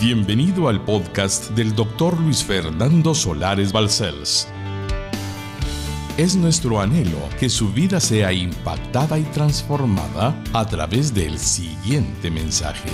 Bienvenido al podcast del doctor Luis Fernando Solares Balcells. Es nuestro anhelo que su vida sea impactada y transformada a través del siguiente mensaje.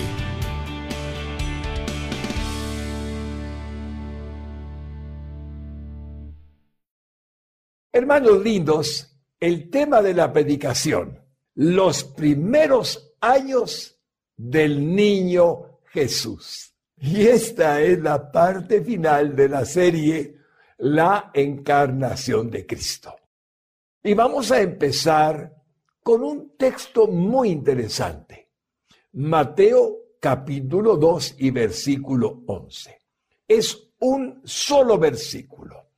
Hermanos lindos, el tema de la predicación, los primeros años del niño Jesús. Y esta es la parte final de la serie La encarnación de Cristo. Y vamos a empezar con un texto muy interesante. Mateo capítulo 2 y versículo 11. Es un solo versículo.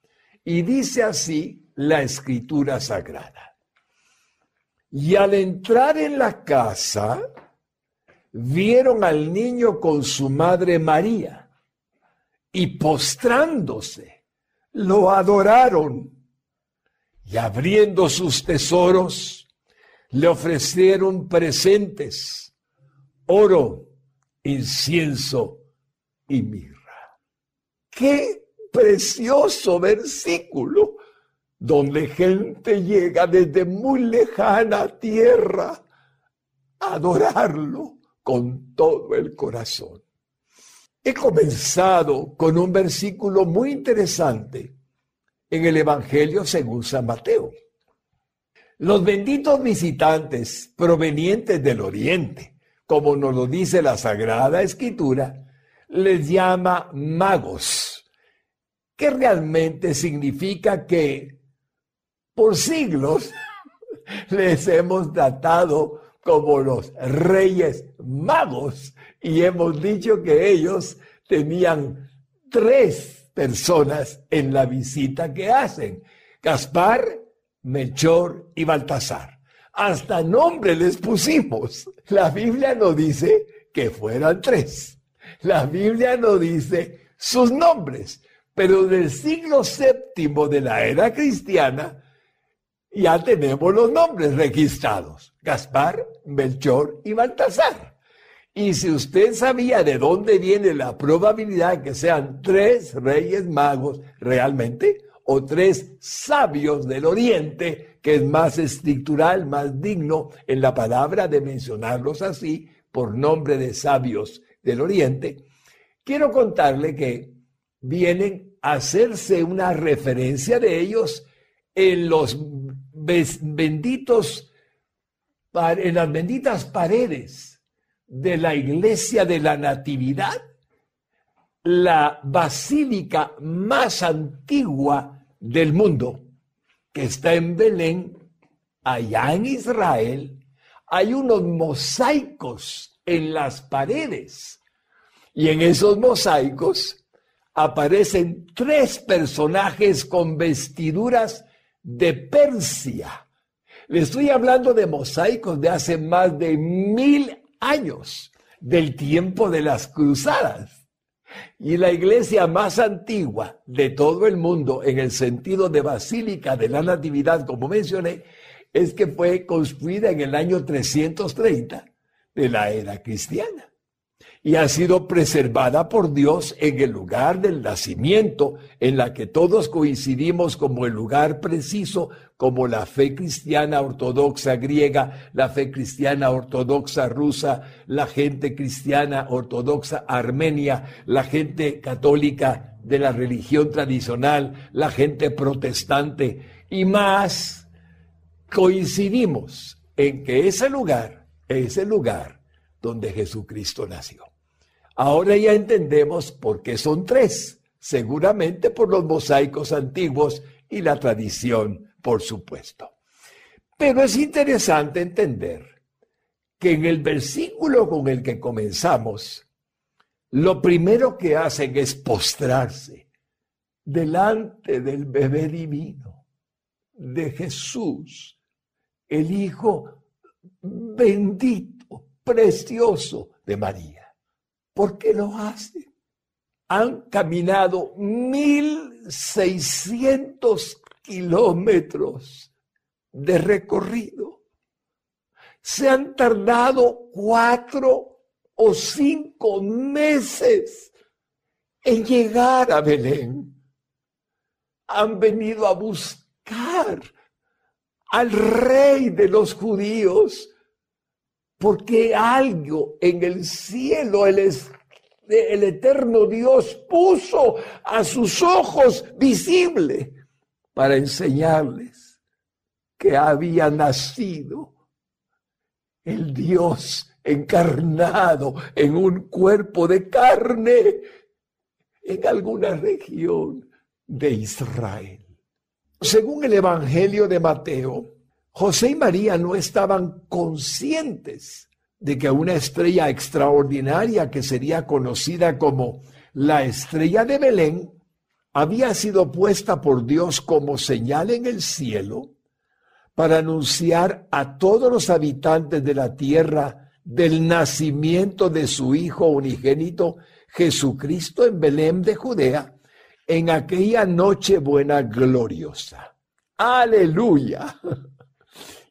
Y dice así la escritura sagrada. Y al entrar en la casa, vieron al niño con su madre María y postrándose, lo adoraron y abriendo sus tesoros, le ofrecieron presentes, oro, incienso y mirra. Qué precioso versículo donde gente llega desde muy lejana tierra a adorarlo con todo el corazón. He comenzado con un versículo muy interesante en el Evangelio según San Mateo. Los benditos visitantes provenientes del oriente, como nos lo dice la Sagrada Escritura, les llama magos, que realmente significa que por siglos les hemos tratado como los reyes magos y hemos dicho que ellos tenían tres personas en la visita que hacen. Gaspar, Melchor y Baltasar. Hasta nombre les pusimos. La Biblia no dice que fueran tres. La Biblia no dice sus nombres. Pero del siglo séptimo de la era cristiana ya tenemos los nombres registrados. Gaspar, Melchor y Baltasar. Y si usted sabía de dónde viene la probabilidad que sean tres reyes magos realmente, o tres sabios del oriente, que es más estructural, más digno en la palabra de mencionarlos así, por nombre de sabios del oriente, quiero contarle que vienen a hacerse una referencia de ellos en los benditos, en las benditas paredes de la iglesia de la Natividad, la basílica más antigua del mundo, que está en Belén, allá en Israel, hay unos mosaicos en las paredes. Y en esos mosaicos aparecen tres personajes con vestiduras de Persia. Le estoy hablando de mosaicos de hace más de mil años del tiempo de las cruzadas. Y la iglesia más antigua de todo el mundo, en el sentido de Basílica de la Natividad, como mencioné, es que fue construida en el año 330 de la era cristiana y ha sido preservada por Dios en el lugar del nacimiento, en la que todos coincidimos como el lugar preciso, como la fe cristiana ortodoxa griega, la fe cristiana ortodoxa rusa, la gente cristiana ortodoxa armenia, la gente católica de la religión tradicional, la gente protestante y más, coincidimos en que ese lugar es el lugar donde Jesucristo nació. Ahora ya entendemos por qué son tres, seguramente por los mosaicos antiguos y la tradición, por supuesto. Pero es interesante entender que en el versículo con el que comenzamos, lo primero que hacen es postrarse delante del bebé divino, de Jesús, el Hijo bendito, precioso de María. ¿Por qué lo hacen? Han caminado 1.600 kilómetros de recorrido. Se han tardado cuatro o cinco meses en llegar a Belén. Han venido a buscar al rey de los judíos, porque algo en el cielo el, el eterno Dios puso a sus ojos visible para enseñarles que había nacido el Dios encarnado en un cuerpo de carne en alguna región de Israel. Según el Evangelio de Mateo, José y María no estaban conscientes de que una estrella extraordinaria que sería conocida como la estrella de Belén había sido puesta por Dios como señal en el cielo para anunciar a todos los habitantes de la tierra del nacimiento de su Hijo unigénito Jesucristo en Belén de Judea en aquella noche buena gloriosa. Aleluya.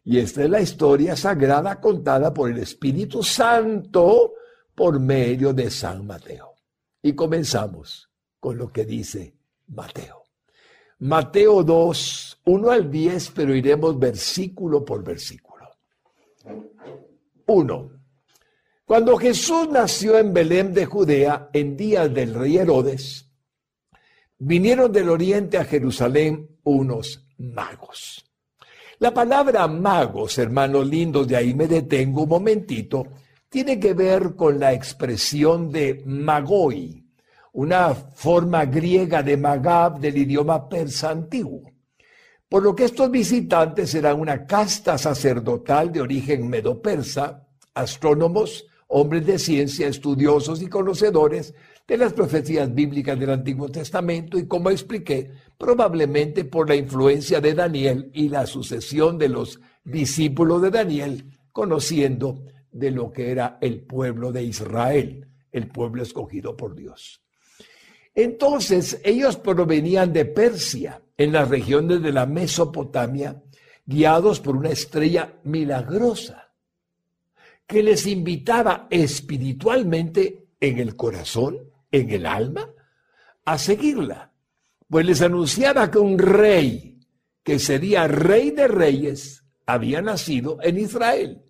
Y esta es la historia sagrada contada por el Espíritu Santo por medio de San Mateo. Y comenzamos con lo que dice Mateo. Mateo 2, 1 al 10, pero iremos versículo por versículo. 1. Cuando Jesús nació en Belén de Judea en días del rey Herodes, vinieron del oriente a Jerusalén unos magos. La palabra magos, hermanos lindos, de ahí me detengo un momentito, tiene que ver con la expresión de magoi, una forma griega de magab del idioma persa antiguo. Por lo que estos visitantes eran una casta sacerdotal de origen medo-persa, astrónomos, hombres de ciencia, estudiosos y conocedores de las profecías bíblicas del Antiguo Testamento y, como expliqué, probablemente por la influencia de Daniel y la sucesión de los discípulos de Daniel, conociendo de lo que era el pueblo de Israel, el pueblo escogido por Dios. Entonces ellos provenían de Persia, en las regiones de la Mesopotamia, guiados por una estrella milagrosa que les invitaba espiritualmente en el corazón, en el alma, a seguirla. Pues les anunciaba que un rey, que sería rey de reyes, había nacido en Israel.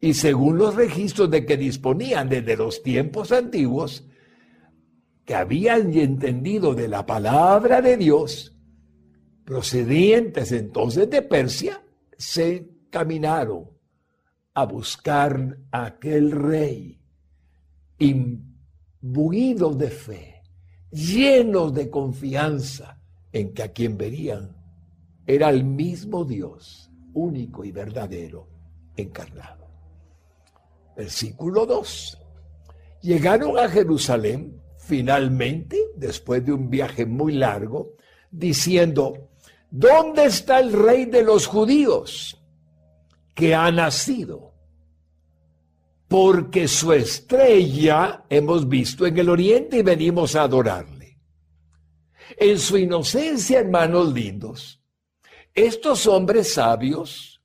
Y según los registros de que disponían desde los tiempos antiguos, que habían entendido de la palabra de Dios, procedientes entonces de Persia, se caminaron a buscar aquel rey, imbuidos de fe, llenos de confianza en que a quien verían era el mismo Dios, único y verdadero, encarnado. Versículo 2. Llegaron a Jerusalén finalmente, después de un viaje muy largo, diciendo, ¿dónde está el rey de los judíos que ha nacido? Porque su estrella hemos visto en el oriente y venimos a adorarle. En su inocencia, hermanos lindos, estos hombres sabios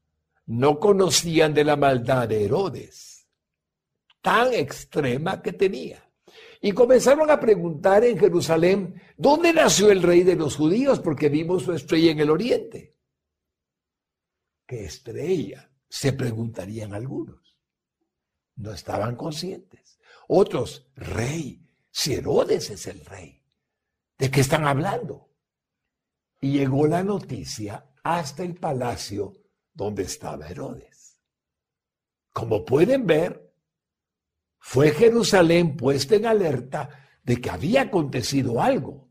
no conocían de la maldad de Herodes, tan extrema que tenía. Y comenzaron a preguntar en Jerusalén, ¿dónde nació el rey de los judíos? Porque vimos su estrella en el oriente. ¿Qué estrella? Se preguntarían algunos. No estaban conscientes. Otros, rey, si Herodes es el rey, ¿de qué están hablando? Y llegó la noticia hasta el palacio donde estaba Herodes. Como pueden ver, fue Jerusalén puesta en alerta de que había acontecido algo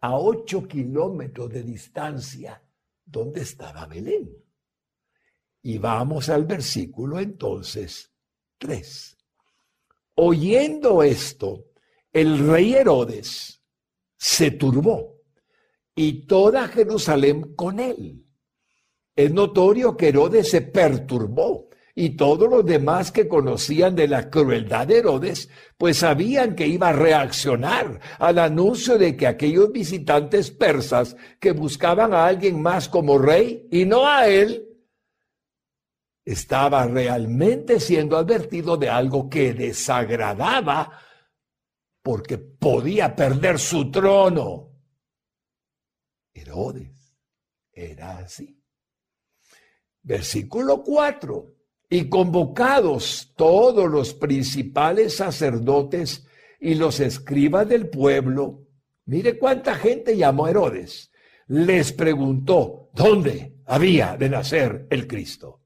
a ocho kilómetros de distancia donde estaba Belén. Y vamos al versículo entonces 3. Oyendo esto, el rey Herodes se turbó y toda Jerusalén con él. Es notorio que Herodes se perturbó y todos los demás que conocían de la crueldad de Herodes, pues sabían que iba a reaccionar al anuncio de que aquellos visitantes persas que buscaban a alguien más como rey y no a él, estaba realmente siendo advertido de algo que desagradaba porque podía perder su trono. Herodes era así. Versículo 4. Y convocados todos los principales sacerdotes y los escribas del pueblo, mire cuánta gente llamó a Herodes, les preguntó, ¿dónde había de nacer el Cristo?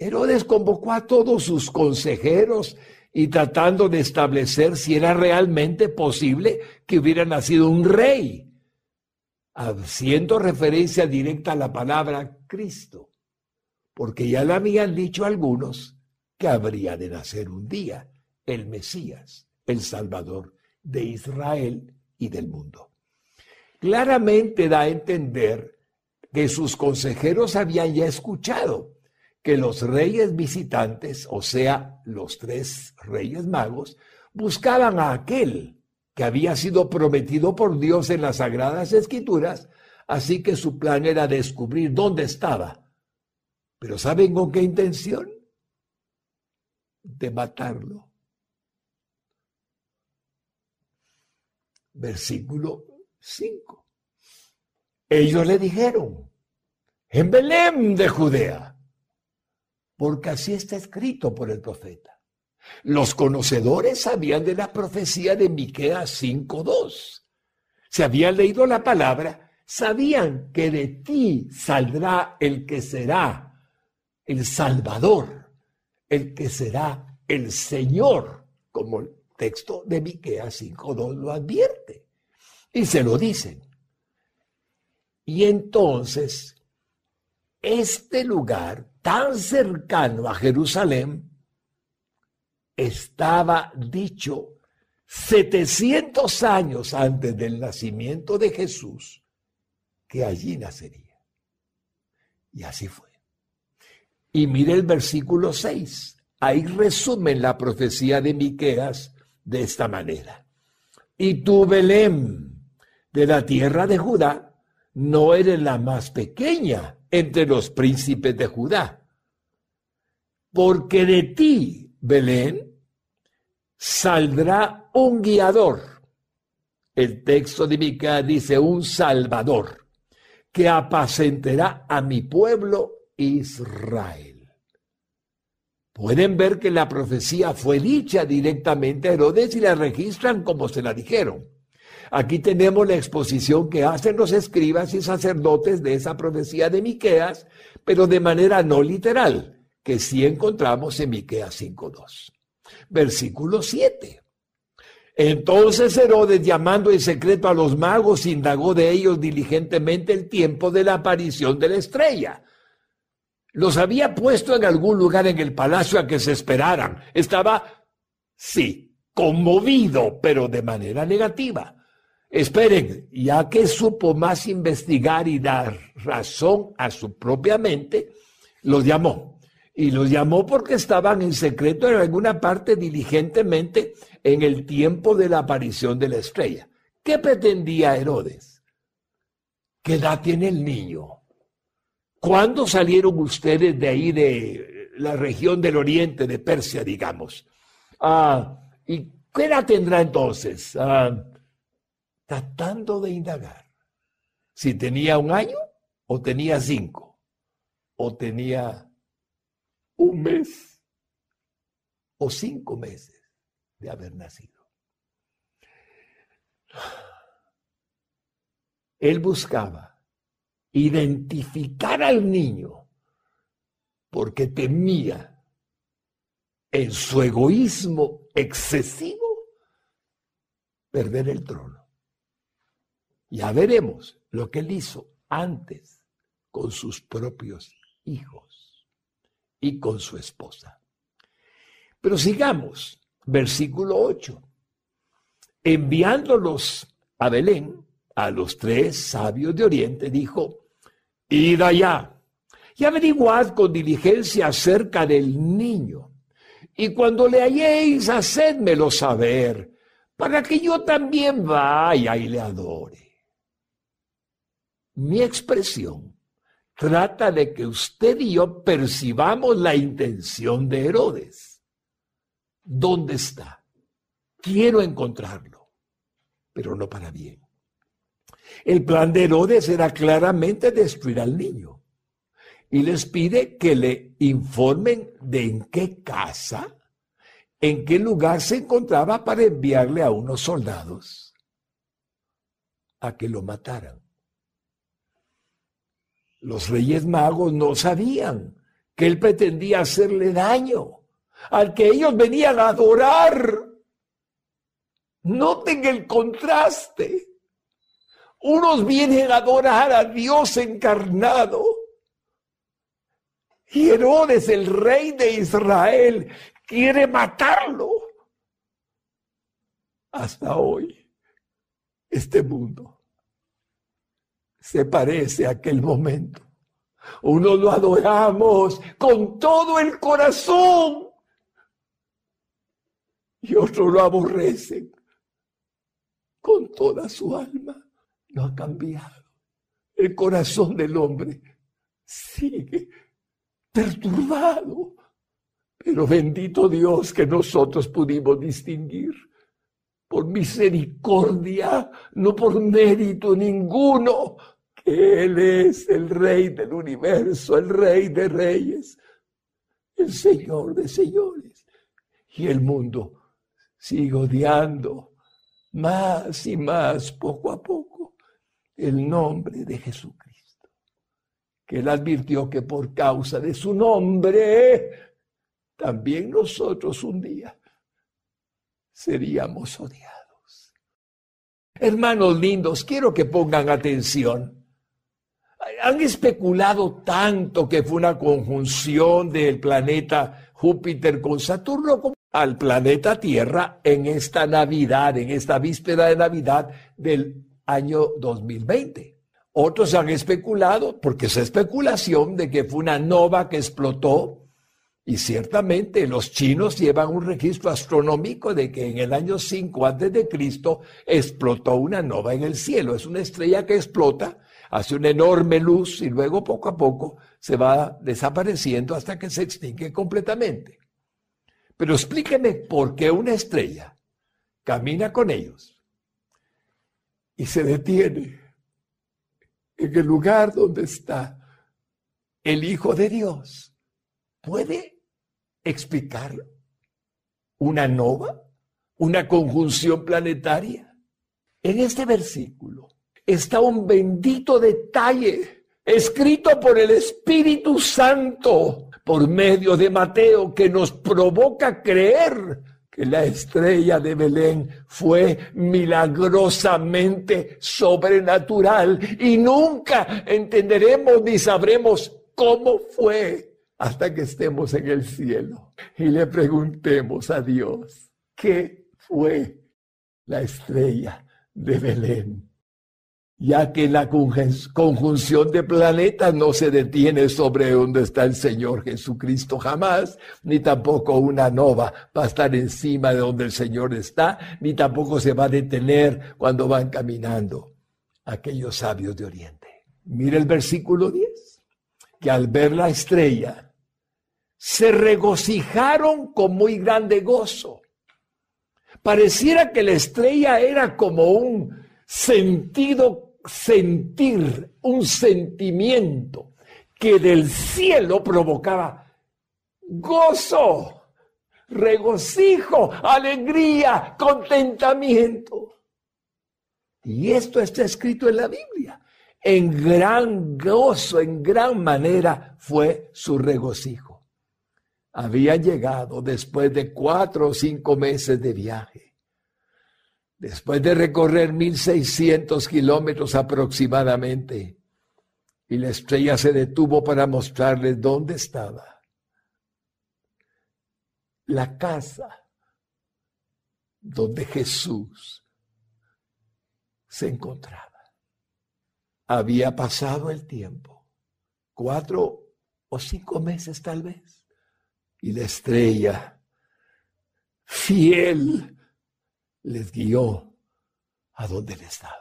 Herodes convocó a todos sus consejeros y tratando de establecer si era realmente posible que hubiera nacido un rey, haciendo referencia directa a la palabra Cristo, porque ya le habían dicho algunos que habría de nacer un día el Mesías, el Salvador de Israel y del mundo. Claramente da a entender que sus consejeros habían ya escuchado que los reyes visitantes, o sea, los tres reyes magos, buscaban a aquel que había sido prometido por Dios en las sagradas escrituras, así que su plan era descubrir dónde estaba. Pero ¿saben con qué intención? De matarlo. Versículo 5. Ellos le dijeron, en Belén de Judea porque así está escrito por el profeta. Los conocedores sabían de la profecía de Miqueas 5:2. Se habían leído la palabra, sabían que de ti saldrá el que será el Salvador, el que será el Señor, como el texto de Miqueas 5:2 lo advierte. Y se lo dicen. Y entonces este lugar tan cercano a Jerusalén estaba dicho 700 años antes del nacimiento de Jesús que allí nacería. Y así fue. Y mire el versículo 6. Ahí resumen la profecía de Miqueas de esta manera. Y tú, Belén, de la tierra de Judá, no eres la más pequeña entre los príncipes de Judá. Porque de ti, Belén, saldrá un guiador. El texto de Mica dice un salvador que apacentará a mi pueblo Israel. Pueden ver que la profecía fue dicha directamente a Herodes y la registran como se la dijeron. Aquí tenemos la exposición que hacen los escribas y sacerdotes de esa profecía de Miqueas, pero de manera no literal, que sí encontramos en Miqueas 5:2. Versículo 7. Entonces Herodes, llamando en secreto a los magos, indagó de ellos diligentemente el tiempo de la aparición de la estrella. Los había puesto en algún lugar en el palacio a que se esperaran. Estaba, sí, conmovido, pero de manera negativa. Esperen, ya que supo más investigar y dar razón a su propia mente, los llamó. Y los llamó porque estaban en secreto en alguna parte diligentemente en el tiempo de la aparición de la estrella. ¿Qué pretendía Herodes? ¿Qué edad tiene el niño? ¿Cuándo salieron ustedes de ahí, de la región del oriente, de Persia, digamos? Ah, ¿Y qué edad tendrá entonces? Ah, tratando de indagar si tenía un año o tenía cinco o tenía un mes o cinco meses de haber nacido. Él buscaba identificar al niño porque temía en su egoísmo excesivo perder el trono. Ya veremos lo que él hizo antes con sus propios hijos y con su esposa. Pero sigamos, versículo 8. Enviándolos a Belén, a los tres sabios de Oriente, dijo, id allá y averiguad con diligencia acerca del niño. Y cuando le halléis, hacedmelo saber, para que yo también vaya y le adore mi expresión trata de que usted y yo percibamos la intención de Herodes. ¿Dónde está? quiero encontrarlo, pero no para bien. El plan de Herodes era claramente destruir al niño y les pide que le informen de en qué casa, en qué lugar se encontraba para enviarle a unos soldados a que lo mataran. Los reyes magos no sabían que él pretendía hacerle daño al que ellos venían a adorar. Noten el contraste. Unos vienen a adorar a Dios encarnado. Y Herodes, el rey de Israel, quiere matarlo. Hasta hoy, este mundo se parece a aquel momento. Uno lo adoramos con todo el corazón y otro lo aborrecen con toda su alma. No ha cambiado. El corazón del hombre sigue perturbado. Pero bendito Dios que nosotros pudimos distinguir por misericordia, no por mérito ninguno, Él es el Rey del universo, el Rey de reyes, el Señor de señores. Y el mundo sigue odiando más y más, poco a poco, el nombre de Jesucristo. Que Él advirtió que por causa de su nombre, también nosotros un día seríamos odiados. Hermanos lindos, quiero que pongan atención han especulado tanto que fue una conjunción del planeta Júpiter con Saturno como al planeta Tierra en esta Navidad, en esta víspera de Navidad del año 2020. Otros han especulado, porque es especulación, de que fue una nova que explotó y ciertamente los chinos llevan un registro astronómico de que en el año 5 antes de Cristo explotó una nova en el cielo. Es una estrella que explota hace una enorme luz y luego poco a poco se va desapareciendo hasta que se extingue completamente. Pero explíqueme por qué una estrella camina con ellos y se detiene en el lugar donde está el Hijo de Dios. ¿Puede explicar una nova, una conjunción planetaria? En este versículo está un bendito detalle escrito por el Espíritu Santo por medio de Mateo que nos provoca creer que la estrella de Belén fue milagrosamente sobrenatural. Y nunca entenderemos ni sabremos cómo fue hasta que estemos en el cielo. Y le preguntemos a Dios qué fue la estrella de Belén ya que la conjunción de planetas no se detiene sobre donde está el Señor Jesucristo jamás, ni tampoco una nova va a estar encima de donde el Señor está, ni tampoco se va a detener cuando van caminando aquellos sabios de Oriente. Mire el versículo 10, que al ver la estrella se regocijaron con muy grande gozo. Pareciera que la estrella era como un sentido sentir, un sentimiento que del cielo provocaba gozo, regocijo, alegría, contentamiento. Y esto está escrito en la Biblia. En gran gozo, en gran manera fue su regocijo. Había llegado después de cuatro o cinco meses de viaje después de recorrer 1600 kilómetros aproximadamente, y la estrella se detuvo para mostrarles dónde estaba. La casa donde Jesús se encontraba. Había pasado el tiempo, cuatro o cinco meses tal vez, y la estrella, fiel les guió a donde él estaba.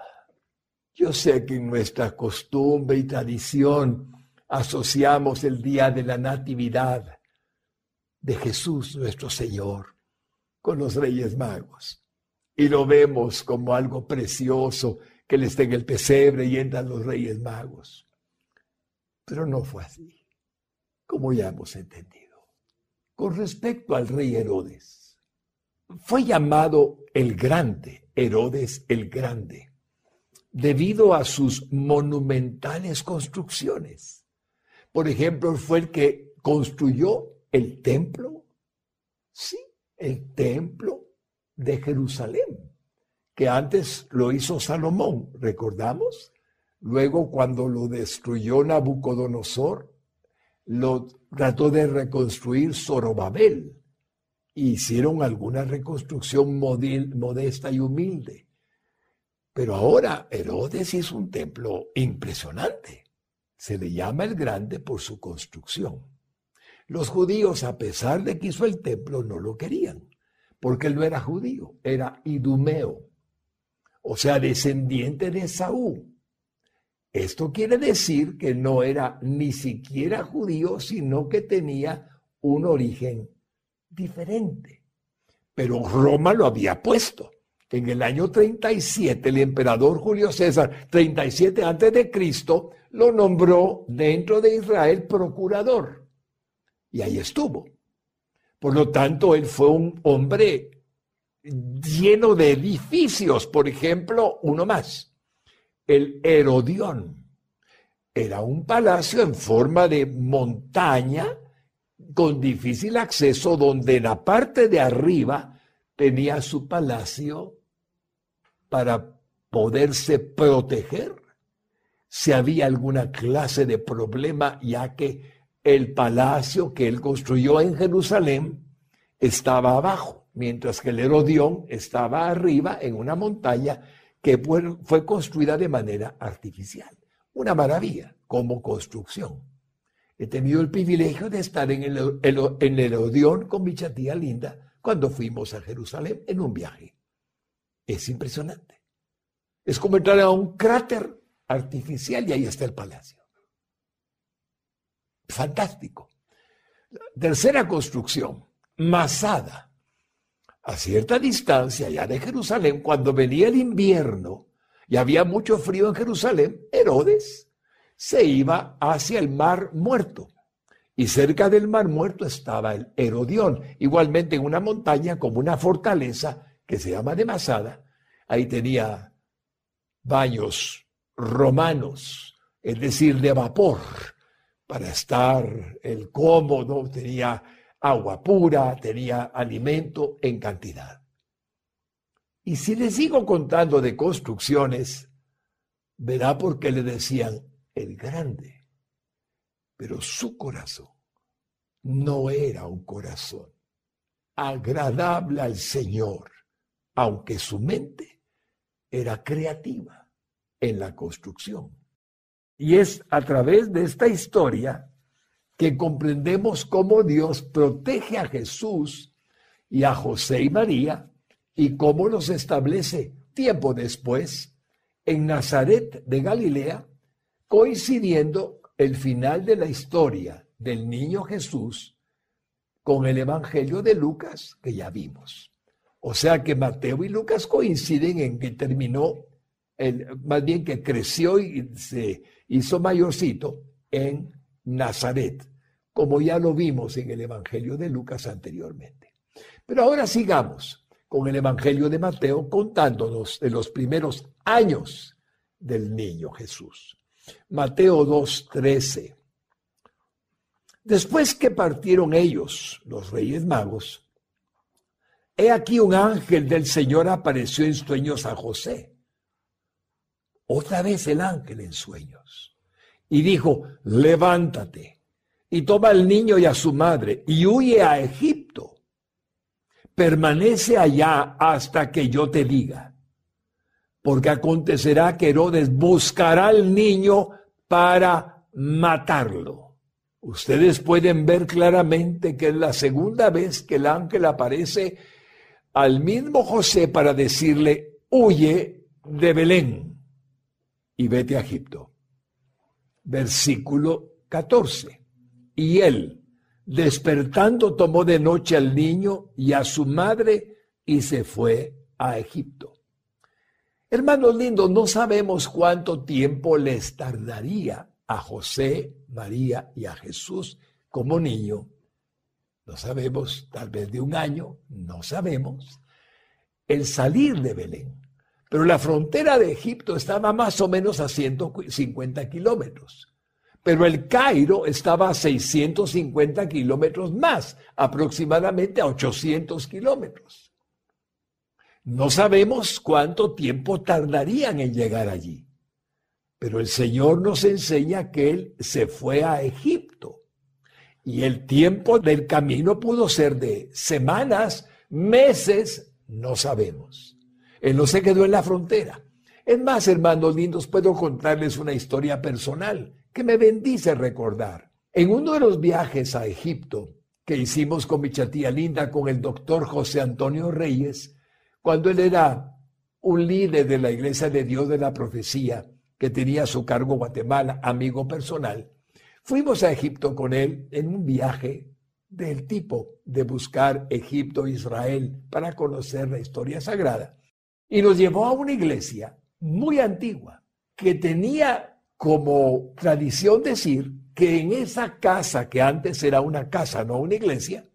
Yo sé que en nuestra costumbre y tradición asociamos el día de la Natividad de Jesús nuestro Señor con los Reyes Magos. y lo vemos como algo precioso, que le esté en el pesebre y entran los reyes magos. Pero no fue así, como ya hemos entendido. Con respecto al rey Herodes, fue llamado el Grande, Herodes el Grande, debido a sus monumentales construcciones. Por ejemplo, fue el que construyó el templo, sí, el templo de Jerusalén, que antes lo hizo Salomón, ¿recordamos? Luego, cuando lo destruyó Nabucodonosor, lo trató de reconstruir Zorobabel. Hicieron alguna reconstrucción modesta y humilde. Pero ahora Herodes hizo un templo impresionante. Se le llama el grande por su construcción. Los judíos, a pesar de que hizo el templo, no lo querían porque él no era judío, era idumeo, o sea, descendiente de Saúl. Esto quiere decir que no era ni siquiera judío, sino que tenía un origen diferente. Pero Roma lo había puesto. En el año 37, el emperador Julio César, 37 antes de Cristo, lo nombró dentro de Israel procurador. Y ahí estuvo. Por lo tanto, él fue un hombre lleno de edificios. Por ejemplo, uno más, el Herodión. Era un palacio en forma de montaña con difícil acceso donde en la parte de arriba tenía su palacio para poderse proteger si había alguna clase de problema, ya que el palacio que él construyó en Jerusalén estaba abajo, mientras que el Herodión estaba arriba en una montaña que fue construida de manera artificial. Una maravilla como construcción. He tenido el privilegio de estar en el, en el Herodión con mi chatía linda cuando fuimos a Jerusalén en un viaje. Es impresionante. Es como entrar a un cráter artificial y ahí está el palacio fantástico. Tercera construcción, Masada. A cierta distancia allá de Jerusalén, cuando venía el invierno y había mucho frío en Jerusalén, Herodes se iba hacia el mar muerto. Y cerca del mar muerto estaba el Herodión, igualmente en una montaña como una fortaleza que se llama de Masada. Ahí tenía baños romanos, es decir, de vapor, para estar el cómodo, tenía agua pura, tenía alimento en cantidad. Y si le sigo contando de construcciones, verá por qué le decían el grande. Pero su corazón no era un corazón agradable al Señor, aunque su mente era creativa en la construcción. Y es a través de esta historia que comprendemos cómo Dios protege a Jesús y a José y María y cómo los establece tiempo después en Nazaret de Galilea, coincidiendo el final de la historia del niño Jesús con el Evangelio de Lucas que ya vimos. O sea que Mateo y Lucas coinciden en que terminó, el, más bien que creció y se hizo mayorcito en Nazaret, como ya lo vimos en el Evangelio de Lucas anteriormente. Pero ahora sigamos con el Evangelio de Mateo contándonos de los primeros años del niño Jesús. Mateo 2.13. Después que partieron ellos, los reyes magos, he aquí un ángel del Señor apareció en sueños a José otra vez el ángel en sueños. Y dijo, levántate y toma al niño y a su madre y huye a Egipto. Permanece allá hasta que yo te diga. Porque acontecerá que Herodes buscará al niño para matarlo. Ustedes pueden ver claramente que es la segunda vez que el ángel aparece al mismo José para decirle, huye de Belén y vete a Egipto. Versículo 14. Y él, despertando, tomó de noche al niño y a su madre y se fue a Egipto. Hermanos lindos, no sabemos cuánto tiempo les tardaría a José, María y a Jesús como niño. No sabemos, tal vez de un año, no sabemos, el salir de Belén. Pero la frontera de Egipto estaba más o menos a 150 kilómetros. Pero el Cairo estaba a 650 kilómetros más, aproximadamente a 800 kilómetros. No sabemos cuánto tiempo tardarían en llegar allí, pero el Señor nos enseña que Él se fue a Egipto y el tiempo del camino pudo ser de semanas, meses, no sabemos. Él no se quedó en la frontera. Es más, hermanos lindos, puedo contarles una historia personal que me bendice recordar. En uno de los viajes a Egipto que hicimos con mi chatía linda, con el doctor José Antonio Reyes, cuando él era un líder de la Iglesia de Dios de la Profecía, que tenía a su cargo Guatemala, amigo personal, fuimos a Egipto con él en un viaje del tipo de buscar Egipto Israel para conocer la historia sagrada. Y nos llevó a una iglesia muy antigua que tenía como tradición decir que en esa casa, que antes era una casa, no una iglesia,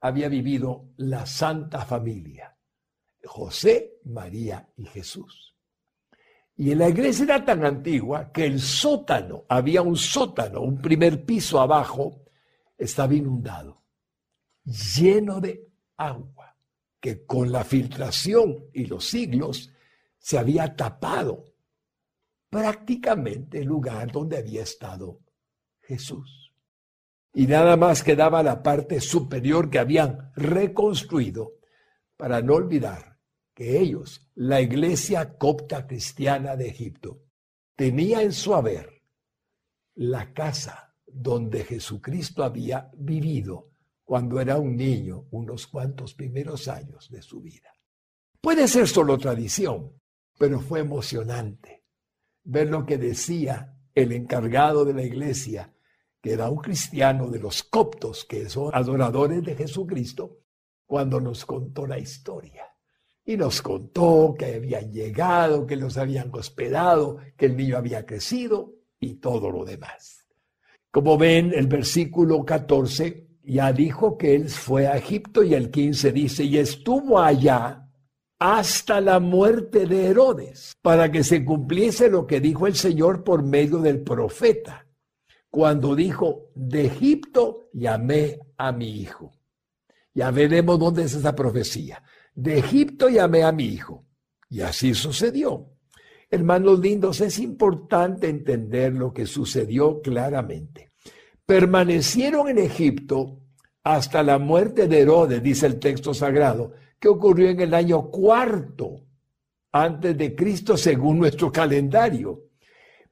había vivido la Santa Familia. José, María y Jesús. Y en la iglesia era tan antigua que el sótano, había un sótano, un primer piso abajo, estaba inundado, lleno de agua, que con la filtración y los siglos se había tapado prácticamente el lugar donde había estado Jesús. Y nada más quedaba la parte superior que habían reconstruido para no olvidar que ellos, la iglesia copta cristiana de Egipto, tenía en su haber la casa donde Jesucristo había vivido cuando era un niño, unos cuantos primeros años de su vida. Puede ser solo tradición, pero fue emocionante ver lo que decía el encargado de la iglesia, que era un cristiano de los coptos, que son adoradores de Jesucristo, cuando nos contó la historia y nos contó que habían llegado, que los habían hospedado, que el niño había crecido y todo lo demás. Como ven, el versículo 14 ya dijo que él fue a Egipto y el 15 dice, y estuvo allá hasta la muerte de Herodes, para que se cumpliese lo que dijo el Señor por medio del profeta, cuando dijo, de Egipto llamé a mi hijo. Ya veremos dónde es esa profecía. De Egipto llamé a mi hijo. Y así sucedió. Hermanos lindos, es importante entender lo que sucedió claramente. Permanecieron en Egipto hasta la muerte de Herodes, dice el texto sagrado, que ocurrió en el año cuarto antes de Cristo según nuestro calendario.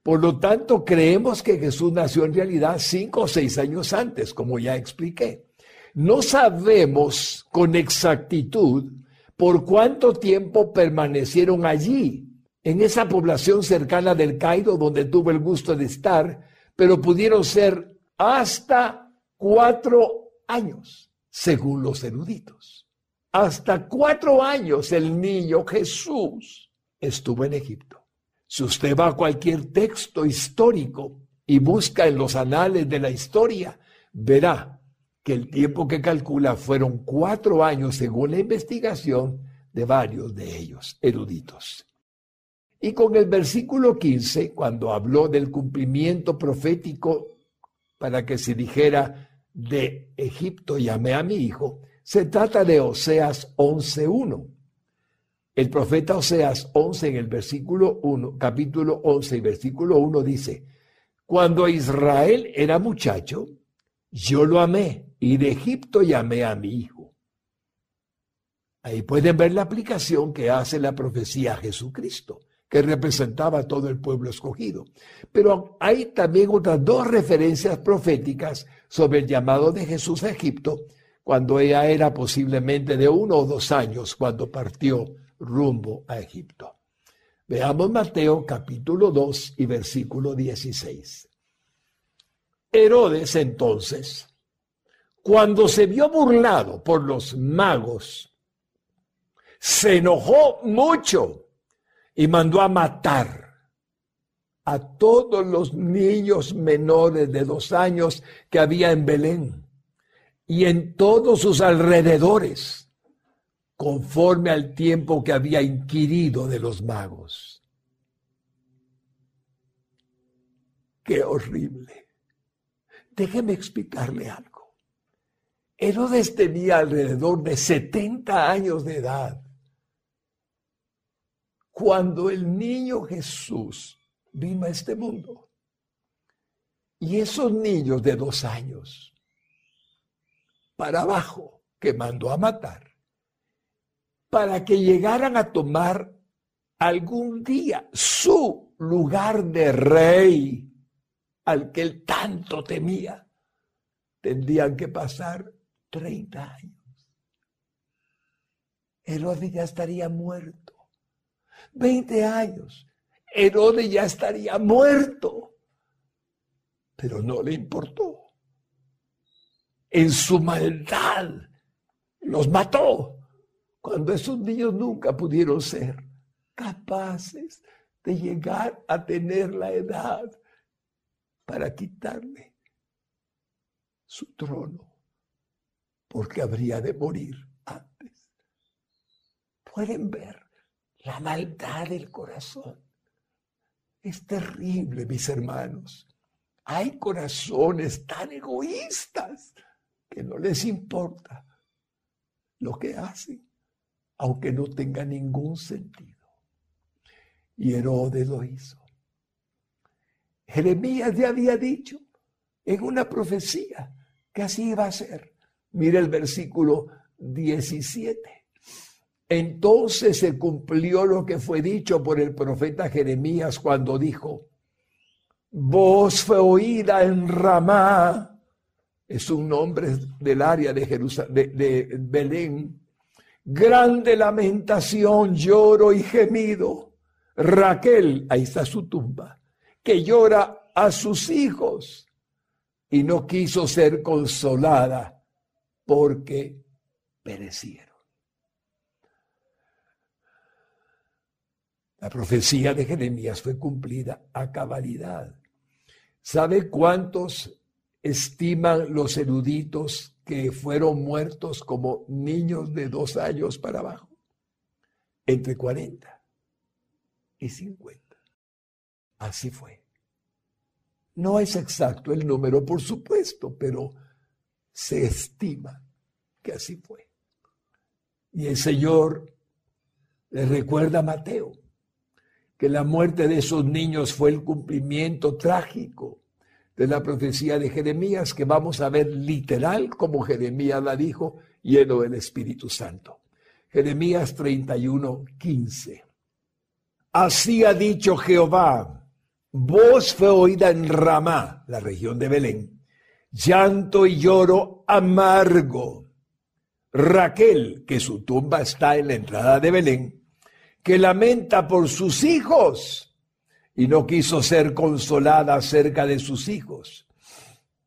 Por lo tanto, creemos que Jesús nació en realidad cinco o seis años antes, como ya expliqué. No sabemos con exactitud por cuánto tiempo permanecieron allí, en esa población cercana del Cairo donde tuvo el gusto de estar, pero pudieron ser hasta cuatro años, según los eruditos. Hasta cuatro años el niño Jesús estuvo en Egipto. Si usted va a cualquier texto histórico y busca en los anales de la historia, verá que el tiempo que calcula fueron cuatro años según la investigación de varios de ellos, eruditos. Y con el versículo 15, cuando habló del cumplimiento profético para que se dijera de Egipto llamé a mi hijo, se trata de Oseas 11.1. El profeta Oseas 11 en el versículo 1, capítulo 11 y versículo 1 dice, cuando Israel era muchacho, yo lo amé y de Egipto llamé a mi hijo. Ahí pueden ver la aplicación que hace la profecía a Jesucristo, que representaba a todo el pueblo escogido. Pero hay también otras dos referencias proféticas sobre el llamado de Jesús a Egipto, cuando ella era posiblemente de uno o dos años cuando partió rumbo a Egipto. Veamos Mateo capítulo 2 y versículo 16. Herodes entonces cuando se vio burlado por los magos, se enojó mucho y mandó a matar a todos los niños menores de dos años que había en Belén y en todos sus alrededores, conforme al tiempo que había inquirido de los magos. Qué horrible. Déjeme explicarle algo. Herodes tenía alrededor de 70 años de edad cuando el niño Jesús vino a este mundo. Y esos niños de dos años, para abajo, que mandó a matar, para que llegaran a tomar algún día su lugar de rey al que él tanto temía, tendrían que pasar 30 años. Herodes ya estaría muerto. 20 años. Herodes ya estaría muerto, pero no le importó. En su maldad los mató, cuando esos niños nunca pudieron ser capaces de llegar a tener la edad para quitarle su trono, porque habría de morir antes. Pueden ver la maldad del corazón. Es terrible, mis hermanos. Hay corazones tan egoístas que no les importa lo que hacen, aunque no tenga ningún sentido. Y Herodes lo hizo. Jeremías ya había dicho en una profecía que así iba a ser. Mire el versículo 17. Entonces se cumplió lo que fue dicho por el profeta Jeremías cuando dijo, voz fue oída en Ramá, es un nombre del área de, Jerusalén, de, de Belén, grande lamentación, lloro y gemido. Raquel, ahí está su tumba, que llora a sus hijos y no quiso ser consolada porque perecieron. La profecía de Jeremías fue cumplida a cabalidad. ¿Sabe cuántos estiman los eruditos que fueron muertos como niños de dos años para abajo? Entre 40 y 50. Así fue. No es exacto el número, por supuesto, pero se estima que así fue. Y el Señor le recuerda a Mateo que la muerte de esos niños fue el cumplimiento trágico de la profecía de Jeremías, que vamos a ver literal como Jeremías la dijo, lleno del Espíritu Santo. Jeremías 31, 15. Así ha dicho Jehová, voz fue oída en Ramá, la región de Belén, llanto y lloro amargo. Raquel, que su tumba está en la entrada de Belén, que lamenta por sus hijos y no quiso ser consolada acerca de sus hijos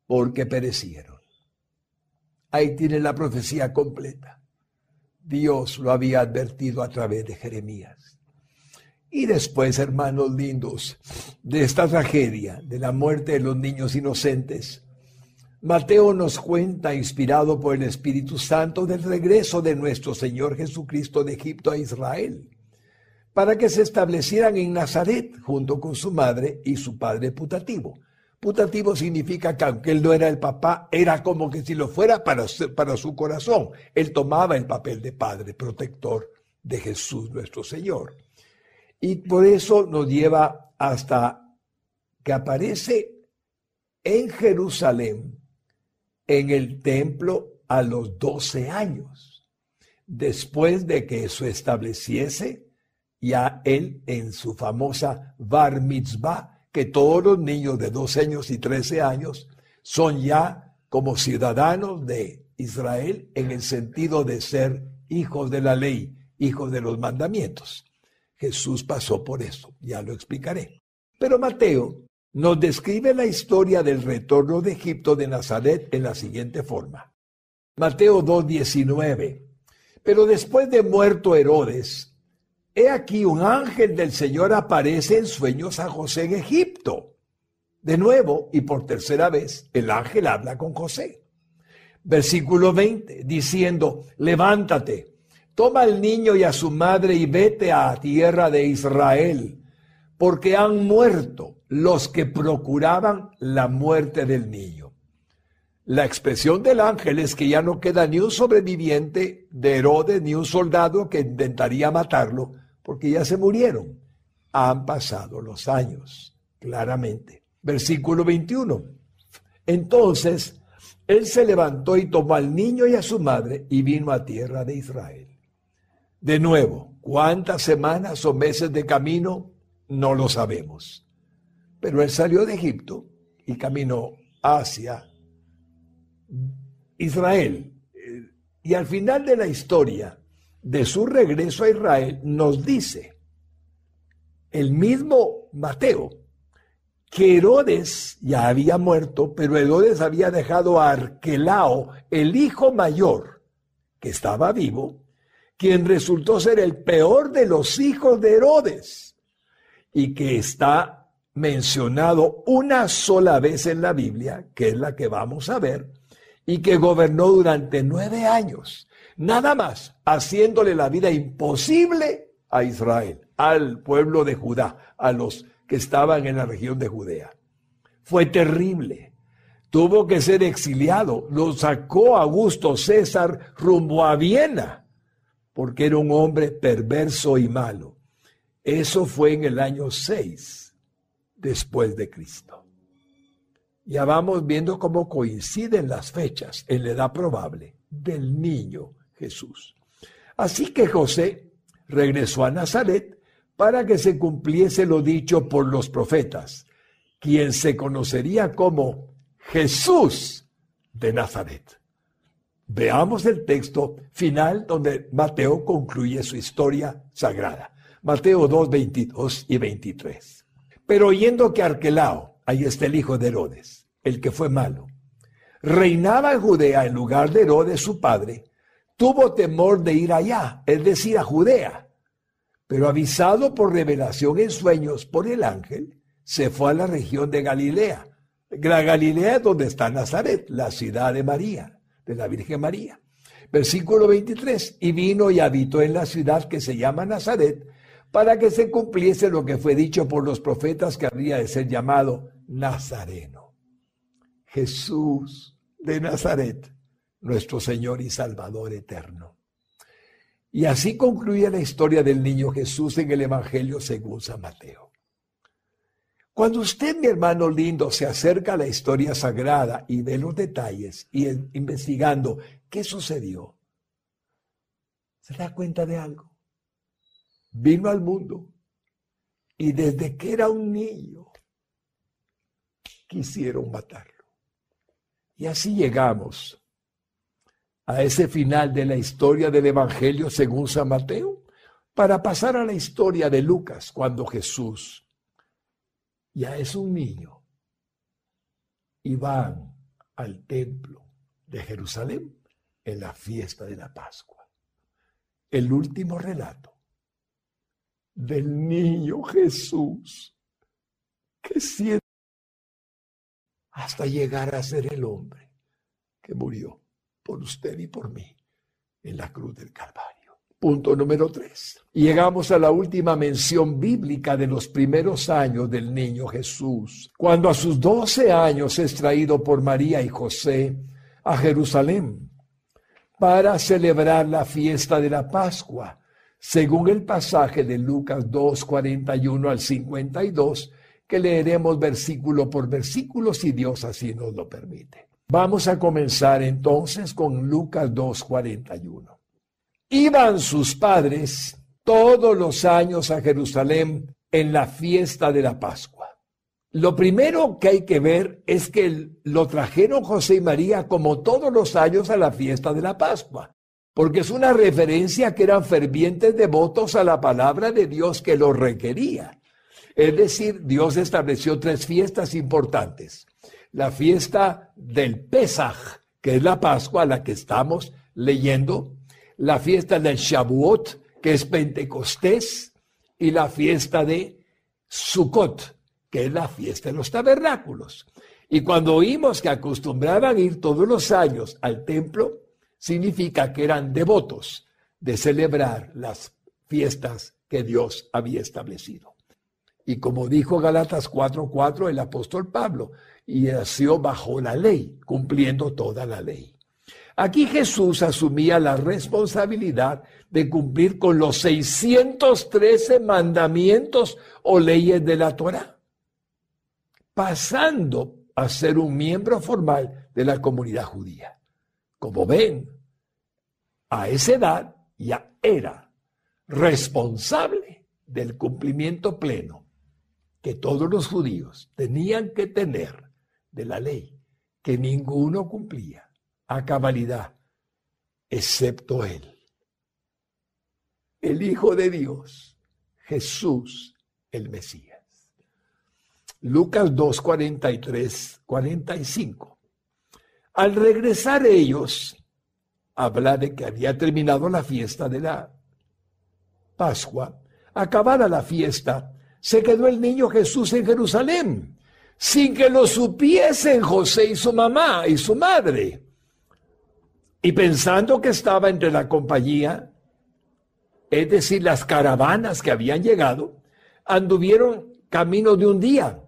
porque perecieron. Ahí tiene la profecía completa. Dios lo había advertido a través de Jeremías. Y después, hermanos lindos, de esta tragedia, de la muerte de los niños inocentes, Mateo nos cuenta, inspirado por el Espíritu Santo, del regreso de nuestro Señor Jesucristo de Egipto a Israel para que se establecieran en Nazaret junto con su madre y su padre putativo. Putativo significa que aunque él no era el papá, era como que si lo fuera para, para su corazón. Él tomaba el papel de padre protector de Jesús nuestro Señor. Y por eso nos lleva hasta que aparece en Jerusalén, en el templo, a los 12 años, después de que eso estableciese ya él en su famosa bar mitzvah, que todos los niños de 12 años y 13 años son ya como ciudadanos de Israel en el sentido de ser hijos de la ley, hijos de los mandamientos. Jesús pasó por eso, ya lo explicaré. Pero Mateo nos describe la historia del retorno de Egipto de Nazaret en la siguiente forma. Mateo 2.19 Pero después de muerto Herodes, he aquí un ángel del Señor aparece en sueños a José en Egipto. De nuevo y por tercera vez, el ángel habla con José. Versículo 20, diciendo, levántate, toma al niño y a su madre y vete a tierra de Israel, porque han muerto los que procuraban la muerte del niño. La expresión del ángel es que ya no queda ni un sobreviviente de Herodes ni un soldado que intentaría matarlo, porque ya se murieron. Han pasado los años, claramente. Versículo 21. Entonces, él se levantó y tomó al niño y a su madre y vino a tierra de Israel. De nuevo, ¿cuántas semanas o meses de camino? No lo sabemos. Pero él salió de Egipto y caminó hacia Israel. Y al final de la historia de su regreso a Israel nos dice el mismo Mateo que Herodes ya había muerto, pero Herodes había dejado a Arquelao, el hijo mayor, que estaba vivo, quien resultó ser el peor de los hijos de Herodes y que está mencionado una sola vez en la Biblia, que es la que vamos a ver, y que gobernó durante nueve años, nada más haciéndole la vida imposible a Israel, al pueblo de Judá, a los que estaban en la región de Judea. Fue terrible. Tuvo que ser exiliado. Lo sacó Augusto César rumbo a Viena, porque era un hombre perverso y malo. Eso fue en el año 6 después de Cristo. Ya vamos viendo cómo coinciden las fechas en la edad probable del niño Jesús. Así que José regresó a Nazaret para que se cumpliese lo dicho por los profetas, quien se conocería como Jesús de Nazaret. Veamos el texto final donde Mateo concluye su historia sagrada. Mateo 2, 22 y 23. Pero oyendo que Arquelao, ahí está el hijo de Herodes, el que fue malo. Reinaba en Judea en lugar de Herodes su padre. Tuvo temor de ir allá, es decir, a Judea. Pero avisado por revelación en sueños por el ángel, se fue a la región de Galilea. La Galilea es donde está Nazaret, la ciudad de María, de la Virgen María. Versículo 23. Y vino y habitó en la ciudad que se llama Nazaret, para que se cumpliese lo que fue dicho por los profetas que habría de ser llamado Nazareno. Jesús de Nazaret, nuestro Señor y Salvador eterno. Y así concluye la historia del niño Jesús en el Evangelio según San Mateo. Cuando usted, mi hermano lindo, se acerca a la historia sagrada y ve los detalles y investigando qué sucedió, se da cuenta de algo vino al mundo y desde que era un niño quisieron matarlo. Y así llegamos a ese final de la historia del Evangelio según San Mateo, para pasar a la historia de Lucas, cuando Jesús ya es un niño y van al templo de Jerusalén en la fiesta de la Pascua. El último relato del niño Jesús que siente hasta llegar a ser el hombre que murió por usted y por mí en la cruz del Calvario. Punto número tres. Llegamos a la última mención bíblica de los primeros años del niño Jesús, cuando a sus doce años es traído por María y José a Jerusalén para celebrar la fiesta de la Pascua según el pasaje de Lucas 2, 41 al 52, que leeremos versículo por versículo si Dios así nos lo permite. Vamos a comenzar entonces con Lucas 2, 41. Iban sus padres todos los años a Jerusalén en la fiesta de la Pascua. Lo primero que hay que ver es que lo trajeron José y María como todos los años a la fiesta de la Pascua porque es una referencia que eran fervientes devotos a la palabra de Dios que lo requería. Es decir, Dios estableció tres fiestas importantes. La fiesta del Pesaj, que es la Pascua a la que estamos leyendo, la fiesta del Shavuot, que es Pentecostés, y la fiesta de Sukkot, que es la fiesta de los tabernáculos. Y cuando oímos que acostumbraban ir todos los años al templo, significa que eran devotos de celebrar las fiestas que Dios había establecido. Y como dijo Galatas 4:4 el apóstol Pablo, y nació bajo la ley, cumpliendo toda la ley. Aquí Jesús asumía la responsabilidad de cumplir con los 613 mandamientos o leyes de la Torah, pasando a ser un miembro formal de la comunidad judía. Como ven, a esa edad ya era responsable del cumplimiento pleno que todos los judíos tenían que tener de la ley, que ninguno cumplía a cabalidad, excepto él. El Hijo de Dios, Jesús el Mesías. Lucas 2, 43, 45. Al regresar ellos, habla de que había terminado la fiesta de la Pascua. Acabada la fiesta, se quedó el niño Jesús en Jerusalén, sin que lo supiesen José y su mamá y su madre. Y pensando que estaba entre la compañía, es decir, las caravanas que habían llegado, anduvieron camino de un día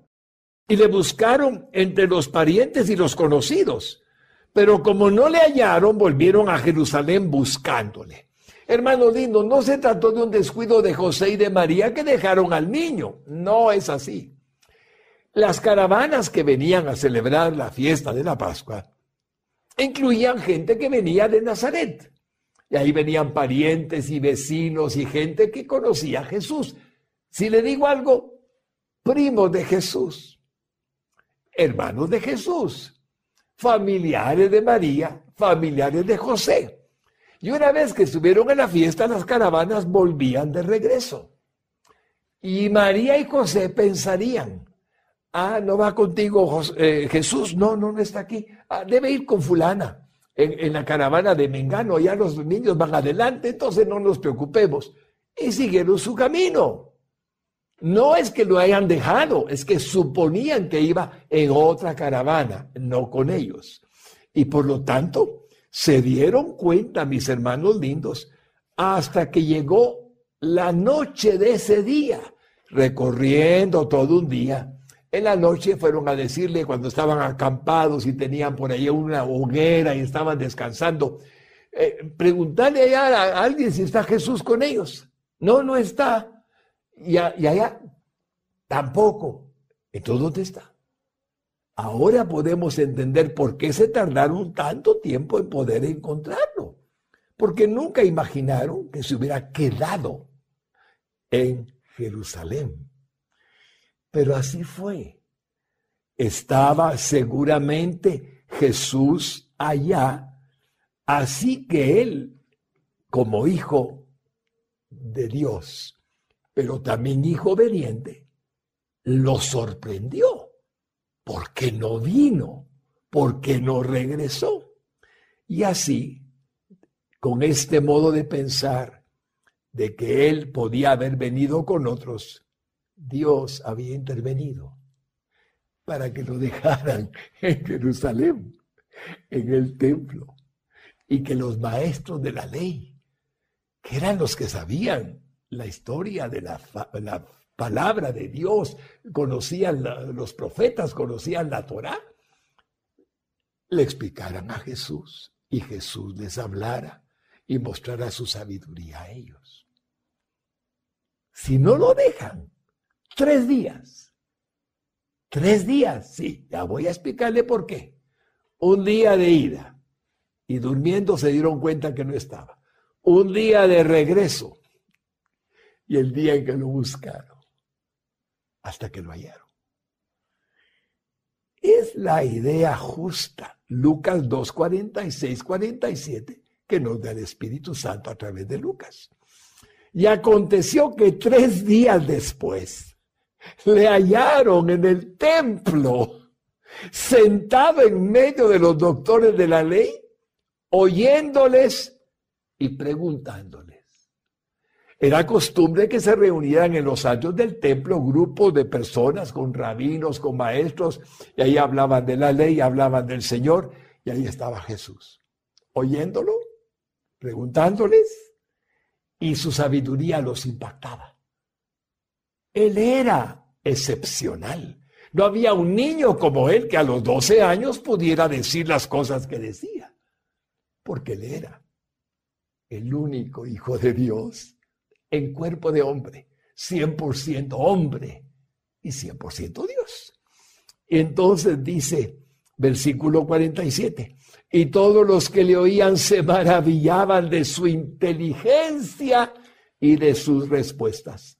y le buscaron entre los parientes y los conocidos. Pero como no le hallaron, volvieron a Jerusalén buscándole. Hermano lindo, no se trató de un descuido de José y de María que dejaron al niño. No es así. Las caravanas que venían a celebrar la fiesta de la Pascua incluían gente que venía de Nazaret. Y ahí venían parientes y vecinos y gente que conocía a Jesús. Si le digo algo, primos de Jesús, hermanos de Jesús, familiares de María, familiares de José. Y una vez que estuvieron en la fiesta, las caravanas volvían de regreso. Y María y José pensarían, ah, no va contigo eh, Jesús, no, no, no está aquí, ah, debe ir con fulana. En, en, la caravana de Mengano, ya los niños van adelante, entonces no nos preocupemos. Y siguieron su camino. No es que lo hayan dejado, es que suponían que iba en otra caravana, no con ellos. Y por lo tanto, se dieron cuenta, mis hermanos lindos, hasta que llegó la noche de ese día, recorriendo todo un día. En la noche fueron a decirle cuando estaban acampados y tenían por ahí una hoguera y estaban descansando, eh, preguntarle a alguien si está Jesús con ellos. No, no está. Y, allá tampoco. Entonces, ¿dónde está? Ahora podemos entender por qué se tardaron tanto tiempo en poder encontrarlo. Porque nunca imaginaron que se hubiera quedado en Jerusalén. Pero así fue. Estaba seguramente Jesús allá, así que él, como hijo de Dios, pero también hijo obediente, lo sorprendió, porque no vino, porque no regresó. Y así, con este modo de pensar de que él podía haber venido con otros, Dios había intervenido para que lo dejaran en Jerusalén, en el templo, y que los maestros de la ley, que eran los que sabían la historia de la, palabra de Dios, conocían los profetas, conocían la Torá, le explicaran a Jesús y Jesús les hablara y mostrara su sabiduría a ellos. Si no lo dejan, tres días, tres días, sí, ya voy a explicarle por qué. Un día de ida y durmiendo se dieron cuenta que no estaba. Un día de regreso y el día en que lo buscaron, hasta que lo hallaron. Es la idea justa, Lucas 2, 46, 47, que nos da el Espíritu Santo a través de Lucas. Y aconteció que tres días después le hallaron en el templo, sentado en medio de los doctores de la ley, oyéndoles y preguntándoles. Era costumbre que se reunieran en los atrios del templo grupos de personas con rabinos, con maestros, y ahí hablaban de la ley, hablaban del Señor, y ahí estaba Jesús, oyéndolo, preguntándoles, y su sabiduría los impactaba. Él era excepcional. No había un niño como él que a los 12 años pudiera decir las cosas que decía, porque él era el único Hijo de Dios en cuerpo de hombre, 100% hombre y 100% Dios. Entonces dice, versículo 47, y todos los que le oían se maravillaban de su inteligencia y de sus respuestas.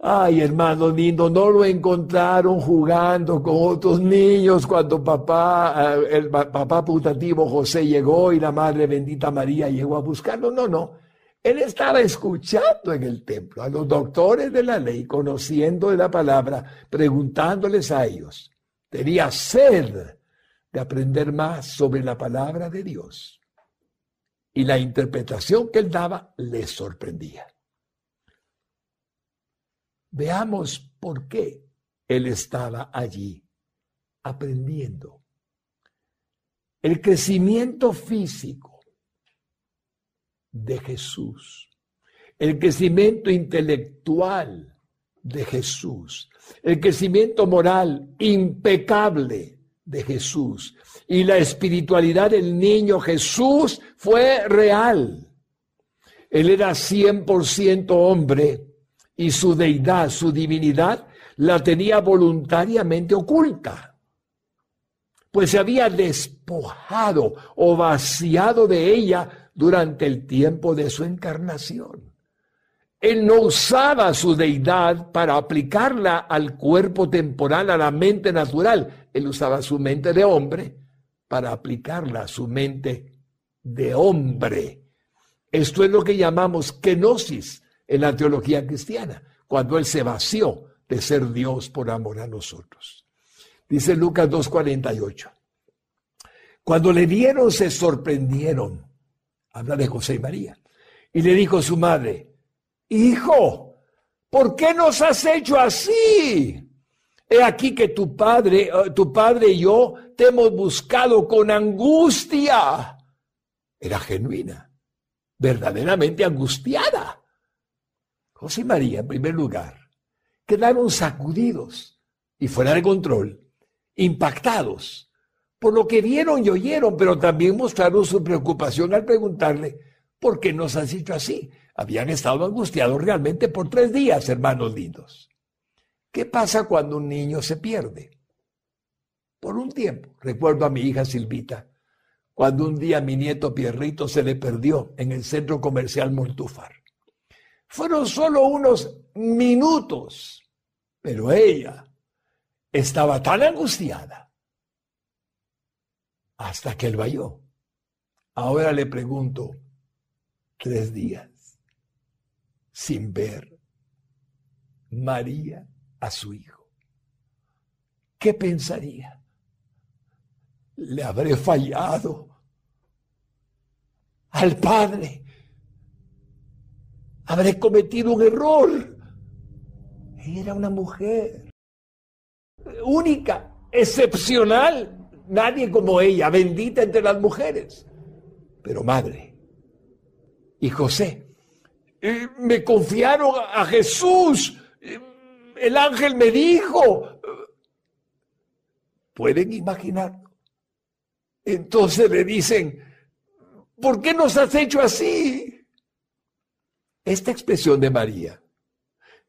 Ay, hermano lindo, no lo encontraron jugando con otros niños cuando papá, eh, el papá putativo José llegó y la Madre bendita María llegó a buscarlo. No, no. Él estaba escuchando en el templo a los doctores de la ley, conociendo de la palabra, preguntándoles a ellos. Tenía sed de aprender más sobre la palabra de Dios. Y la interpretación que él daba les sorprendía. Veamos por qué él estaba allí aprendiendo. El crecimiento físico de Jesús, el crecimiento intelectual de Jesús, el crecimiento moral impecable de Jesús. Y la espiritualidad del niño Jesús fue real. Él era 100% hombre y su deidad, su divinidad, la tenía voluntariamente oculta, pues se había despojado o vaciado de ella durante el tiempo de su encarnación. Él no usaba su deidad para aplicarla al cuerpo temporal, a la mente natural. Él usaba su mente de hombre para aplicarla a su mente de hombre. Esto es lo que llamamos kenosis, en la teología cristiana, cuando Él se vació de ser Dios por amor a nosotros. Dice Lucas 2.48. Cuando le vieron se sorprendieron. Habla de José y María. Y le dijo su madre, Hijo, ¿por qué nos has hecho así? He aquí que tu padre, eh, tu padre y yo te hemos buscado con angustia. Era genuina, verdaderamente angustiada. José y María, en primer lugar, quedaron sacudidos y fuera de control, impactados por lo que vieron y oyeron, pero también mostraron su preocupación al preguntarle, ¿por qué nos has hecho así? Habían estado angustiados realmente por tres días, hermanos lindos. ¿Qué pasa cuando un niño se pierde? Por un tiempo. Recuerdo a mi hija Silvita, cuando un día mi nieto Pierrito se le perdió en el centro comercial Montúfar. Fueron solo unos minutos, pero ella estaba tan angustiada hasta que él vayó. Ahora le pregunto, tres días sin ver María a su hijo. ¿Qué pensaría? Le habré fallado al Padre habré cometido un error. era una mujer única, excepcional, nadie como ella, bendita entre las mujeres, pero madre. Y José, eh, me confiaron a Jesús, eh, el ángel me dijo, pueden imaginar. Entonces le dicen, ¿por qué nos has hecho así? Esta expresión de María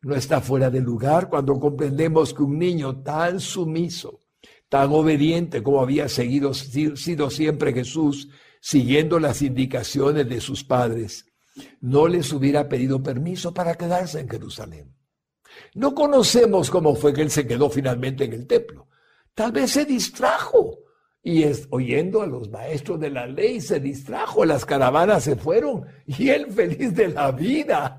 no está fuera de lugar cuando comprendemos que un niño tan sumiso, tan obediente como había seguido, sido siempre Jesús, siguiendo las indicaciones de sus padres, no les hubiera pedido permiso para quedarse en Jerusalén. No conocemos cómo fue que él se quedó finalmente en el templo. Tal vez se distrajo y oyendo a los maestros de la ley se distrajo, las caravanas se fueron y él feliz de la vida,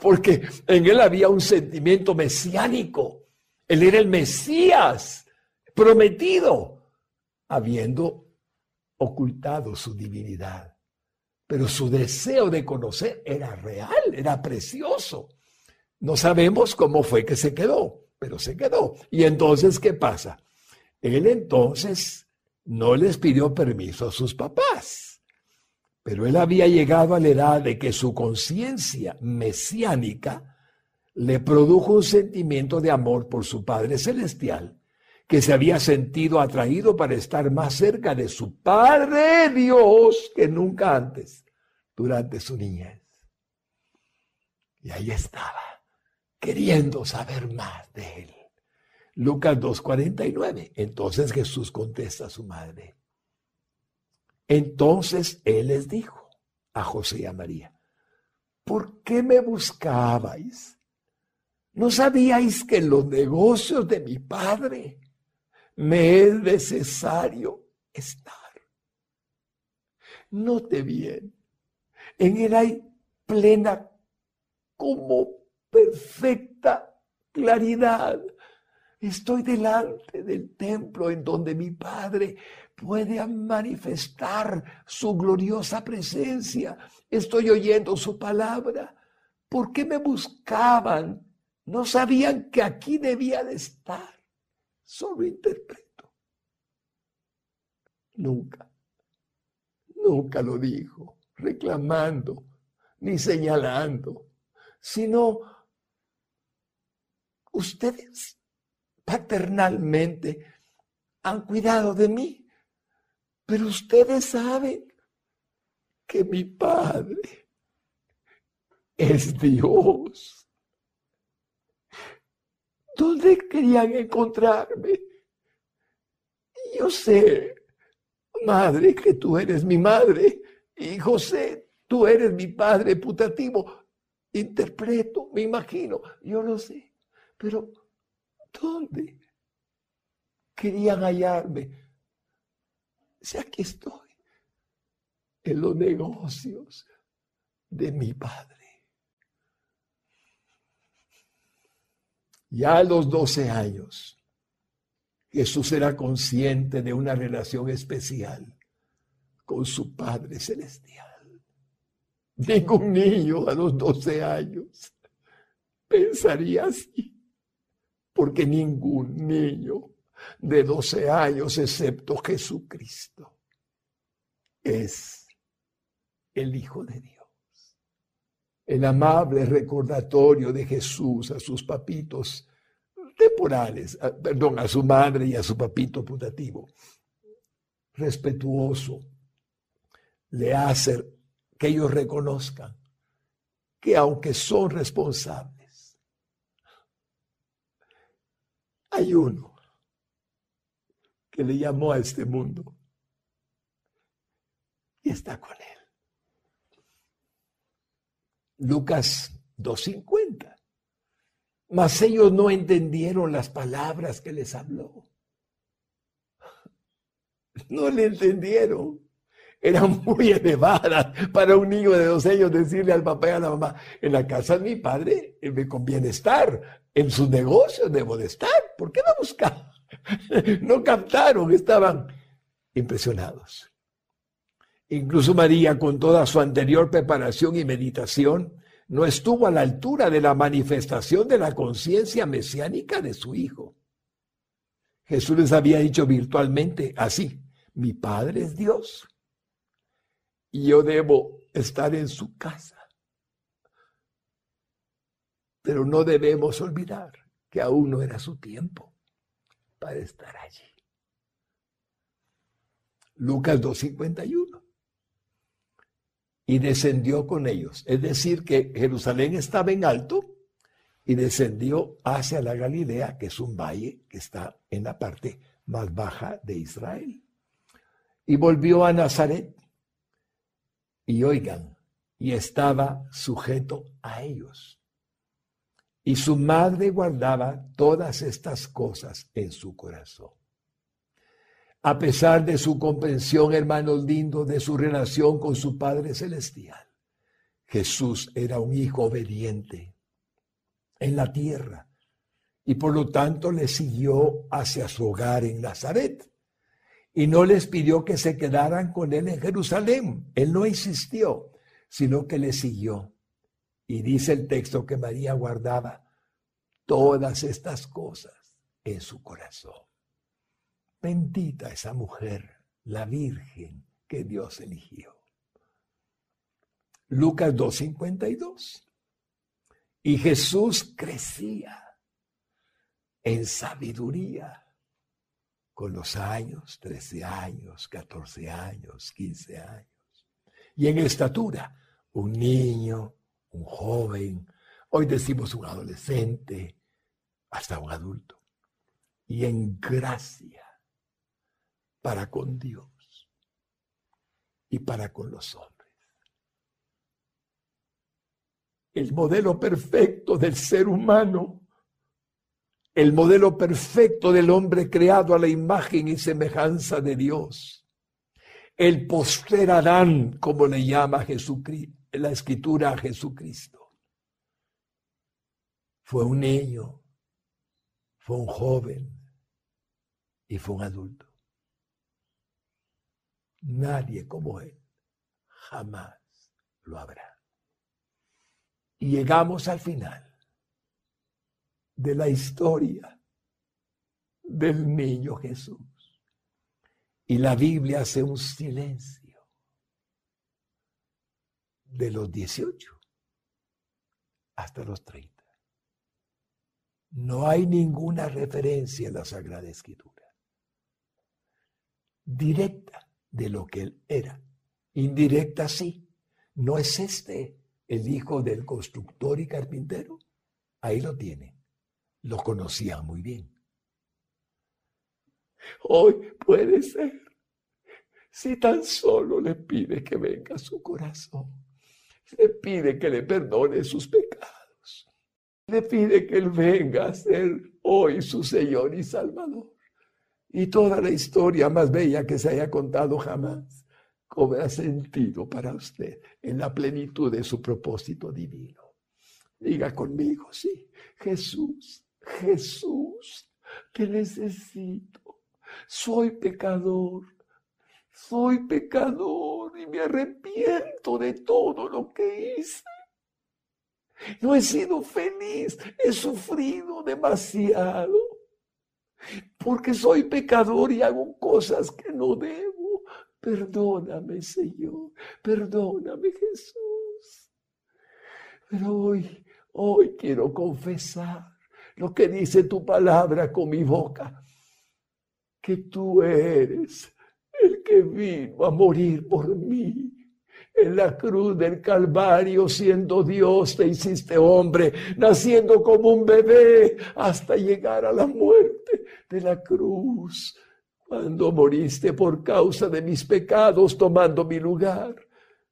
porque en él había un sentimiento mesiánico. Él era el Mesías prometido, habiendo ocultado su divinidad pero su deseo de conocer era real, era precioso. No sabemos cómo fue que se quedó, pero se quedó. Y entonces, ¿qué pasa? Él entonces no les pidió permiso a sus papás, pero él había llegado a la edad de que su conciencia mesiánica le produjo un sentimiento de amor por su Padre Celestial, que se había sentido atraído para estar más cerca de su Padre Dios que nunca antes durante su niñez. Y ahí estaba, queriendo saber más de él. Lucas 2.49. Entonces Jesús contesta a su madre. Entonces él les dijo a José y a María, ¿por qué me buscabais? ¿No sabíais que en los negocios de mi padre me es necesario estar? Note bien, en él hay plena como perfecta claridad Estoy delante del templo en donde mi Padre puede manifestar su gloriosa presencia. Estoy oyendo su palabra. ¿Por qué me buscaban? No sabían que aquí debía de estar. Solo interpreto. Nunca, nunca lo dijo, reclamando ni señalando, sino ustedes paternalmente han cuidado de mí. Pero ustedes saben que mi Padre es Dios. ¿Dónde querían encontrarme? Yo sé, madre, que tú eres mi madre y José, tú eres mi padre putativo. Interpreto, me imagino, yo lo sé, pero ¿Dónde? Querían hallarme. Si aquí estoy, en los negocios de mi padre. Ya a los 12 años, Jesús era consciente de una relación especial con su Padre Celestial. Ningún niño a los 12 años pensaría así porque ningún niño de 12 años, excepto Jesucristo, es el Hijo de Dios. El amable recordatorio de Jesús a sus papitos temporales, perdón, a su madre y a su papito putativo, respetuoso, le hace que ellos reconozcan que aunque son responsables, Hay uno que le llamó a este mundo y está con él. Lucas 2.50. Mas ellos no entendieron las palabras que les habló. No le entendieron. Eran muy elevadas para un niño de dos años decirle al papá y a la mamá, en la casa de mi padre me conviene estar, en sus negocios debo de estar. ¿Por qué no buscaban? No captaron, estaban impresionados. Incluso María, con toda su anterior preparación y meditación, no estuvo a la altura de la manifestación de la conciencia mesiánica de su Hijo. Jesús les había dicho virtualmente así, mi Padre es Dios y yo debo estar en su casa. Pero no debemos olvidar que aún no era su tiempo para estar allí. Lucas 2.51. Y descendió con ellos. Es decir, que Jerusalén estaba en alto y descendió hacia la Galilea, que es un valle que está en la parte más baja de Israel. Y volvió a Nazaret. Y oigan, y estaba sujeto a ellos. Y su madre guardaba todas estas cosas en su corazón. A pesar de su comprensión, hermanos lindos, de su relación con su Padre Celestial, Jesús era un hijo obediente en la tierra y por lo tanto le siguió hacia su hogar en Nazaret. y no les pidió que se quedaran con él en Jerusalén. Él no insistió, sino que le siguió. Y dice el texto que María guardaba todas estas cosas en su corazón. Bendita esa mujer, la Virgen que Dios eligió. Lucas 2.52. Y Jesús crecía en sabiduría con los años, 13 años, 14 años, 15 años. Y en estatura, un niño, un joven, hoy decimos un adolescente, hasta un adulto. Y en gracia para con Dios y para con los hombres. El modelo perfecto del ser humano el modelo perfecto del hombre creado a la imagen y semejanza de Dios. El poster Adán, como le llama Jesucristo, la escritura a Jesucristo. Fue un niño, fue un joven y fue un adulto. Nadie como él jamás lo habrá. Y llegamos al final de la historia del niño Jesús. Y la Biblia hace un silencio de los 18 hasta los 30. No hay ninguna referencia en la Sagrada Escritura. Directa de lo que él era. Indirecta sí. ¿No es este el hijo del constructor y carpintero? Ahí lo tiene lo conocía muy bien. Hoy puede ser, si tan solo le pide que venga a su corazón, le pide que le perdone sus pecados, le pide que Él venga a ser hoy su Señor y Salvador. Y toda la historia más bella que se haya contado jamás cobra sentido para usted en la plenitud de su propósito divino. Diga conmigo, sí, Jesús Jesús, te necesito. Soy pecador. Soy pecador y me arrepiento de todo lo que hice. No he sido feliz, he sufrido demasiado. Porque soy pecador y hago cosas que no debo. Perdóname, Señor. Perdóname, Jesús. Pero hoy, hoy quiero confesar lo que dice tu palabra con mi boca, que tú eres el que vino a morir por mí. En la cruz del Calvario, siendo Dios, te hiciste hombre, naciendo como un bebé hasta llegar a la muerte de la cruz. Cuando moriste por causa de mis pecados, tomando mi lugar,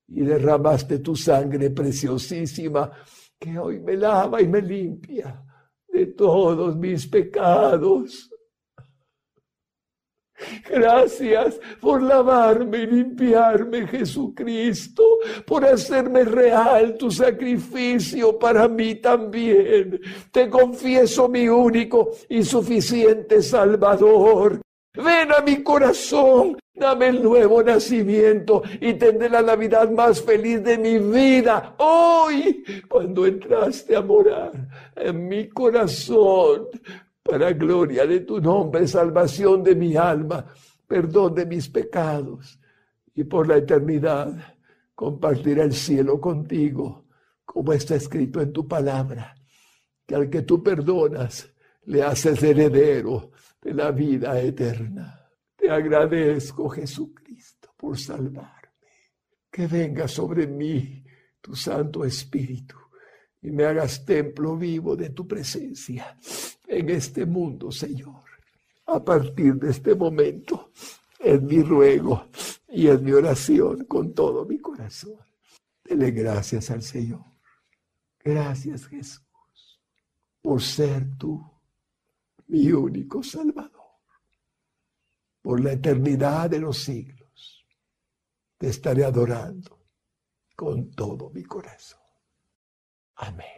y derramaste tu sangre preciosísima, que hoy me lava y me limpia de todos mis pecados. Gracias por lavarme y limpiarme, Jesucristo, por hacerme real tu sacrificio para mí también. Te confieso mi único y suficiente Salvador. Ven a mi corazón, dame el nuevo nacimiento y tendré la Navidad más feliz de mi vida. Hoy, cuando entraste a morar en mi corazón, para gloria de tu nombre, salvación de mi alma, perdón de mis pecados y por la eternidad compartiré el cielo contigo, como está escrito en tu palabra, que al que tú perdonas le haces heredero de la vida eterna. Te agradezco, Jesucristo, por salvarme. Que venga sobre mí tu Santo Espíritu y me hagas templo vivo de tu presencia en este mundo, Señor. A partir de este momento, es mi ruego y es mi oración con todo mi corazón. Dele gracias al Señor. Gracias, Jesús, por ser tú mi único Salvador. Por la eternidad de los siglos, te estaré adorando con todo mi corazón. Amén.